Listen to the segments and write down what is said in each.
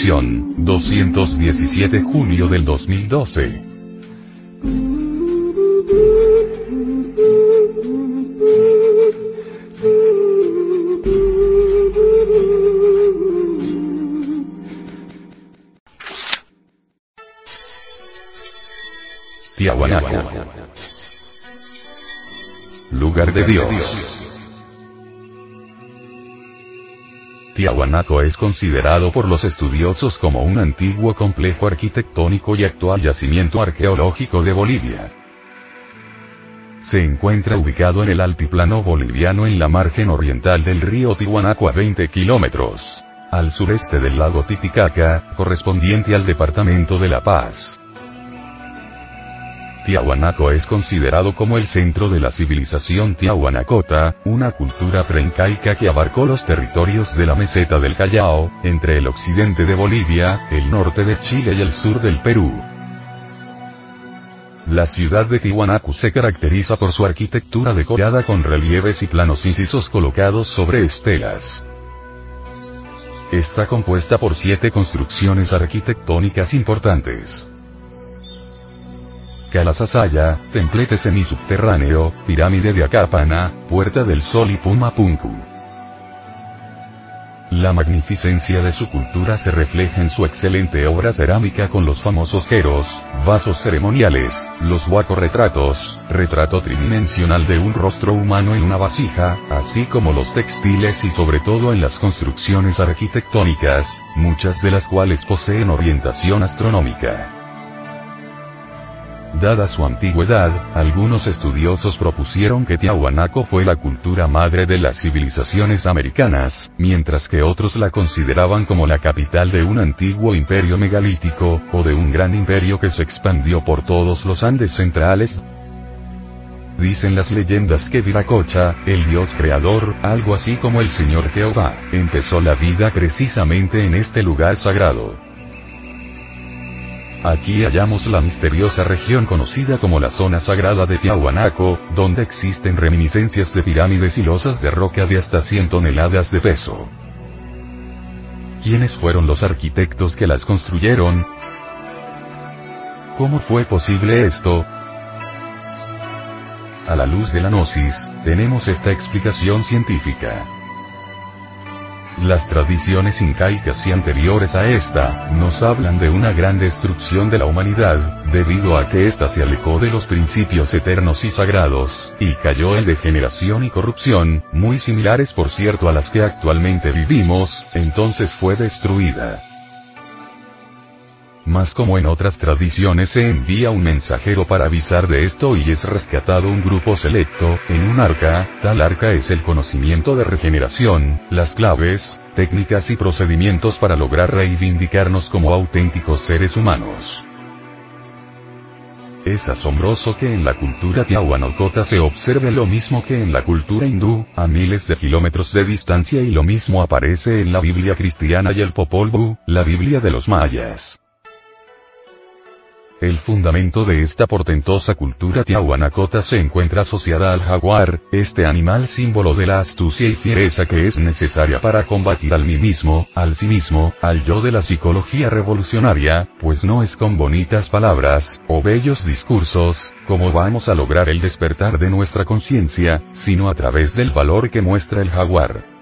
Edición, 217 julio del 2012. Tiahuanaco. Lugar de Dios. Tiahuanaco es considerado por los estudiosos como un antiguo complejo arquitectónico y actual yacimiento arqueológico de Bolivia. Se encuentra ubicado en el altiplano boliviano en la margen oriental del río Tiahuanaco a 20 kilómetros al sureste del lago Titicaca, correspondiente al departamento de La Paz. Tiahuanaco es considerado como el centro de la civilización tiahuanacota, una cultura preincaica que abarcó los territorios de la meseta del Callao, entre el occidente de Bolivia, el norte de Chile y el sur del Perú. La ciudad de Tiahuanaco se caracteriza por su arquitectura decorada con relieves y planos incisos colocados sobre estelas. Está compuesta por siete construcciones arquitectónicas importantes. Calasasaya, templete semisubterráneo, pirámide de Acápana, Puerta del Sol y Pumapunku. La magnificencia de su cultura se refleja en su excelente obra cerámica con los famosos jeros, vasos ceremoniales, los retratos, retrato tridimensional de un rostro humano en una vasija, así como los textiles y sobre todo en las construcciones arquitectónicas, muchas de las cuales poseen orientación astronómica. Dada su antigüedad, algunos estudiosos propusieron que Tiahuanaco fue la cultura madre de las civilizaciones americanas, mientras que otros la consideraban como la capital de un antiguo imperio megalítico, o de un gran imperio que se expandió por todos los Andes centrales. Dicen las leyendas que Viracocha, el dios creador, algo así como el Señor Jehová, empezó la vida precisamente en este lugar sagrado. Aquí hallamos la misteriosa región conocida como la zona sagrada de Tiahuanaco, donde existen reminiscencias de pirámides y losas de roca de hasta 100 toneladas de peso. ¿Quiénes fueron los arquitectos que las construyeron? ¿Cómo fue posible esto? A la luz de la gnosis, tenemos esta explicación científica. Las tradiciones incaicas y anteriores a esta, nos hablan de una gran destrucción de la humanidad, debido a que ésta se alejó de los principios eternos y sagrados, y cayó en degeneración y corrupción, muy similares por cierto a las que actualmente vivimos, entonces fue destruida. Más como en otras tradiciones se envía un mensajero para avisar de esto y es rescatado un grupo selecto, en un arca, tal arca es el conocimiento de regeneración, las claves, técnicas y procedimientos para lograr reivindicarnos como auténticos seres humanos. Es asombroso que en la cultura tiahuanocota se observe lo mismo que en la cultura hindú, a miles de kilómetros de distancia y lo mismo aparece en la Biblia cristiana y el Popol Vuh, la Biblia de los mayas. El fundamento de esta portentosa cultura tiahuanacota se encuentra asociada al jaguar, este animal símbolo de la astucia y fiereza que es necesaria para combatir al mí mismo, al sí mismo, al yo de la psicología revolucionaria, pues no es con bonitas palabras, o bellos discursos, como vamos a lograr el despertar de nuestra conciencia, sino a través del valor que muestra el jaguar.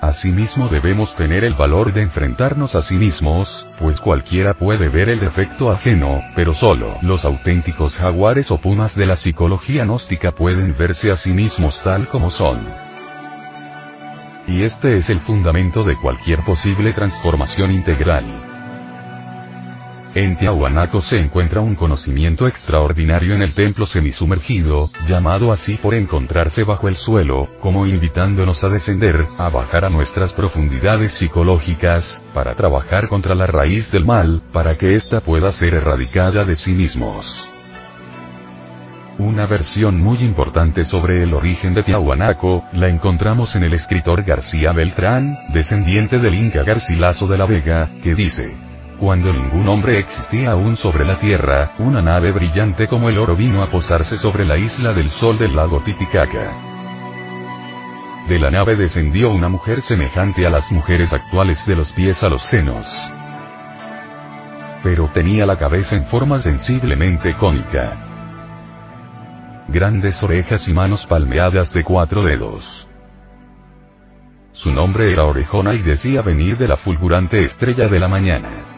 Asimismo debemos tener el valor de enfrentarnos a sí mismos, pues cualquiera puede ver el defecto ajeno, pero solo los auténticos jaguares o pumas de la psicología gnóstica pueden verse a sí mismos tal como son. Y este es el fundamento de cualquier posible transformación integral. En Tiahuanaco se encuentra un conocimiento extraordinario en el templo semisumergido, llamado así por encontrarse bajo el suelo, como invitándonos a descender, a bajar a nuestras profundidades psicológicas, para trabajar contra la raíz del mal, para que ésta pueda ser erradicada de sí mismos. Una versión muy importante sobre el origen de Tiahuanaco, la encontramos en el escritor García Beltrán, descendiente del Inca Garcilaso de la Vega, que dice, cuando ningún hombre existía aún sobre la tierra, una nave brillante como el oro vino a posarse sobre la isla del sol del lago Titicaca. de la nave descendió una mujer semejante a las mujeres actuales de los pies a los senos. Pero tenía la cabeza en forma sensiblemente cónica. Grandes orejas y manos palmeadas de cuatro dedos. Su nombre era Orejona y decía venir de la fulgurante estrella de la mañana.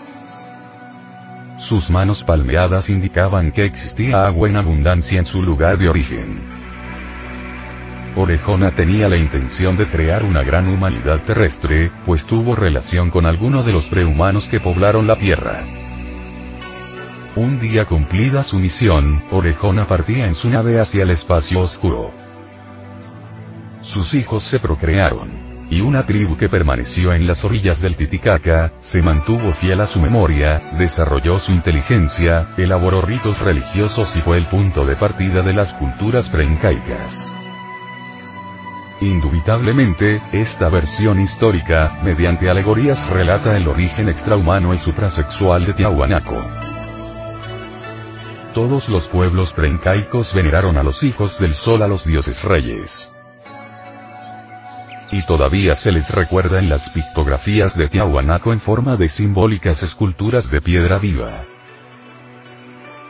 Sus manos palmeadas indicaban que existía agua en abundancia en su lugar de origen. Orejona tenía la intención de crear una gran humanidad terrestre, pues tuvo relación con alguno de los prehumanos que poblaron la Tierra. Un día cumplida su misión, Orejona partía en su nave hacia el espacio oscuro. Sus hijos se procrearon y una tribu que permaneció en las orillas del Titicaca, se mantuvo fiel a su memoria, desarrolló su inteligencia, elaboró ritos religiosos y fue el punto de partida de las culturas preincaicas. Indubitablemente, esta versión histórica, mediante alegorías relata el origen extrahumano y suprasexual de Tiahuanaco. Todos los pueblos preincaicos veneraron a los hijos del sol a los dioses reyes y todavía se les recuerda en las pictografías de Tiahuanaco en forma de simbólicas esculturas de piedra viva.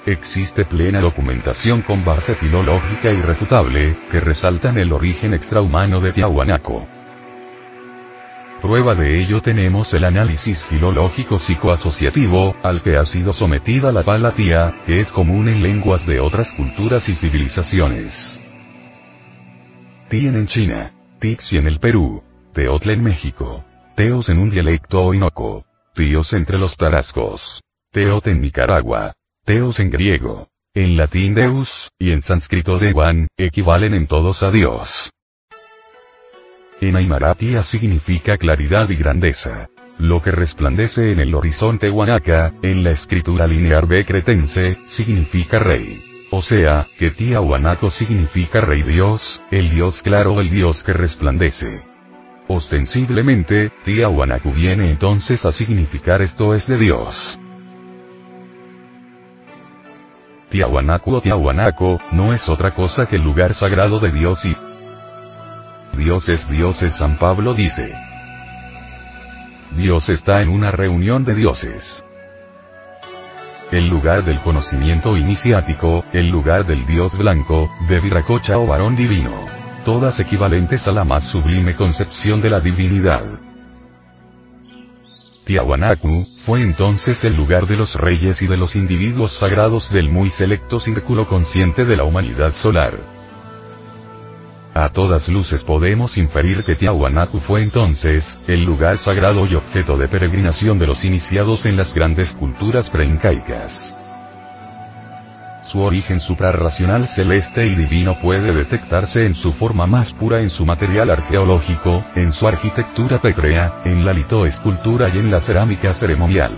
Existe plena documentación con base filológica irrefutable, que resaltan el origen extrahumano de Tiahuanaco. Prueba de ello tenemos el análisis filológico psicoasociativo, al que ha sido sometida la palatía, que es común en lenguas de otras culturas y civilizaciones. Tien en China. Tixi en el Perú, Teotla en México, Teos en un dialecto oinoco, Tíos entre los tarascos, Teot en Nicaragua, Teos en griego, en latín Deus, y en sánscrito Dewan, equivalen en todos a Dios. En Aymaratia significa claridad y grandeza. Lo que resplandece en el horizonte Huanaca, en la escritura lineal B cretense, significa rey. O sea, que Tiahuanaco significa Rey Dios, el Dios claro, el Dios que resplandece. Ostensiblemente, Tiahuanaco viene entonces a significar esto es de Dios. Tiahuanaco o Tiahuanaco, no es otra cosa que el lugar sagrado de Dios y Dios es Dios es San Pablo dice. Dios está en una reunión de dioses el lugar del conocimiento iniciático, el lugar del dios blanco, de Viracocha o varón divino. Todas equivalentes a la más sublime concepción de la divinidad. Tiahuanacu, fue entonces el lugar de los reyes y de los individuos sagrados del muy selecto círculo consciente de la humanidad solar. A todas luces podemos inferir que Tiahuanacu fue entonces, el lugar sagrado y objeto de peregrinación de los iniciados en las grandes culturas preincaicas. Su origen suprarracional celeste y divino puede detectarse en su forma más pura en su material arqueológico, en su arquitectura pétrea, en la litoescultura y en la cerámica ceremonial.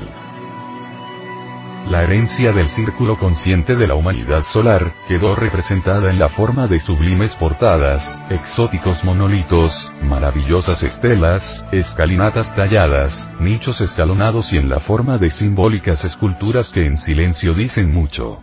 La herencia del círculo consciente de la humanidad solar, quedó representada en la forma de sublimes portadas, exóticos monolitos, maravillosas estelas, escalinatas talladas, nichos escalonados y en la forma de simbólicas esculturas que en silencio dicen mucho.